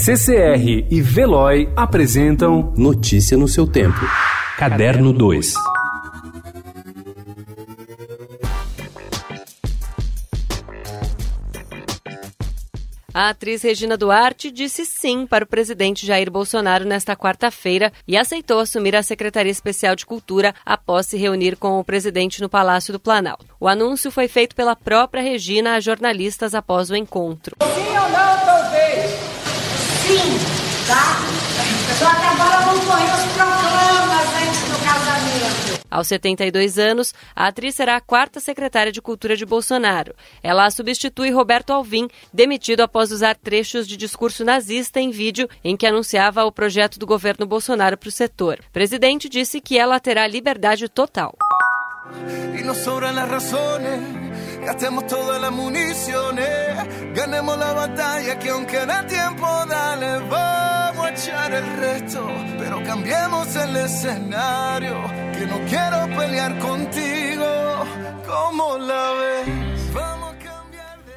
CCR e Veloy apresentam Notícia no seu tempo. Caderno 2. A atriz Regina Duarte disse sim para o presidente Jair Bolsonaro nesta quarta-feira e aceitou assumir a Secretaria Especial de Cultura após se reunir com o presidente no Palácio do Planalto. O anúncio foi feito pela própria Regina a jornalistas após o encontro. Sim ou não, Aos 72 anos, a atriz será a quarta secretária de Cultura de Bolsonaro. Ela substitui Roberto Alvim, demitido após usar trechos de discurso nazista em vídeo em que anunciava o projeto do governo Bolsonaro para o setor. O presidente disse que ela terá liberdade total. nos todas que aunque el resto, pero cambiemos el escenario, que no quiero pelear contigo, la ves?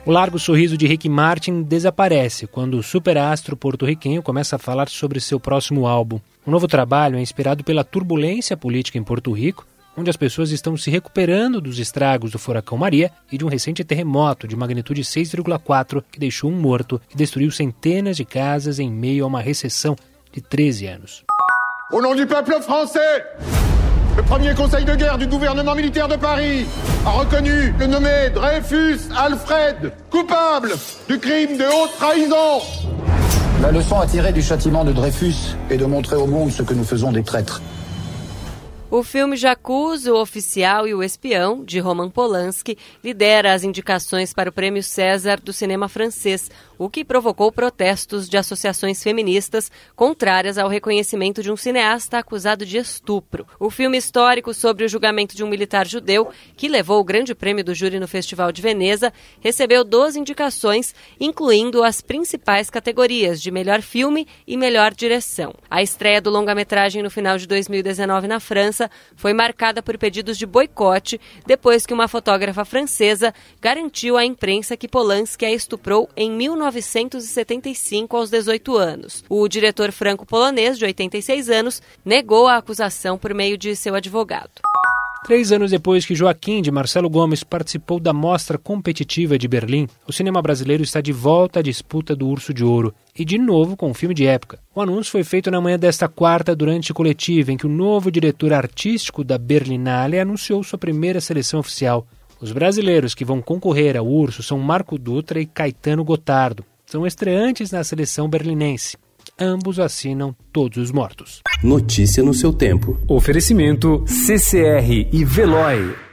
O largo sorriso de Rick Martin desaparece quando o superastro porto-riquenho começa a falar sobre seu próximo álbum. O novo trabalho é inspirado pela turbulência política em Porto Rico, onde as pessoas estão se recuperando dos estragos do furacão Maria e de um recente terremoto de magnitude 6,4 que deixou um morto e destruiu centenas de casas em meio a uma recessão de 13 anos. Au nom du peuple français, le premier conseil de guerre du gouvernement militaire de Paris a reconnu le nommé Dreyfus Alfred coupable du crime de haute trahison. La leçon à tirer du châtiment de Dreyfus est de montrer au monde ce que nous faisons des traîtres. O filme Jacuz, o Oficial e o Espião, de Roman Polanski, lidera as indicações para o Prêmio César do cinema francês, o que provocou protestos de associações feministas contrárias ao reconhecimento de um cineasta acusado de estupro. O filme histórico sobre o julgamento de um militar judeu, que levou o grande prêmio do júri no Festival de Veneza, recebeu 12 indicações, incluindo as principais categorias de melhor filme e melhor direção. A estreia do longa-metragem no final de 2019 na França foi marcada por pedidos de boicote depois que uma fotógrafa francesa garantiu à imprensa que Polanski a estuprou em 1975 aos 18 anos. O diretor franco-polonês, de 86 anos, negou a acusação por meio de seu advogado. Três anos depois que Joaquim de Marcelo Gomes participou da Mostra Competitiva de Berlim, o cinema brasileiro está de volta à disputa do Urso de Ouro, e de novo com um filme de época. O anúncio foi feito na manhã desta quarta durante coletiva em que o novo diretor artístico da Berlinale anunciou sua primeira seleção oficial. Os brasileiros que vão concorrer ao Urso são Marco Dutra e Caetano Gotardo. São estreantes na seleção berlinense. Ambos assinam Todos os Mortos. Notícia no seu tempo. Oferecimento CCR e Veloy.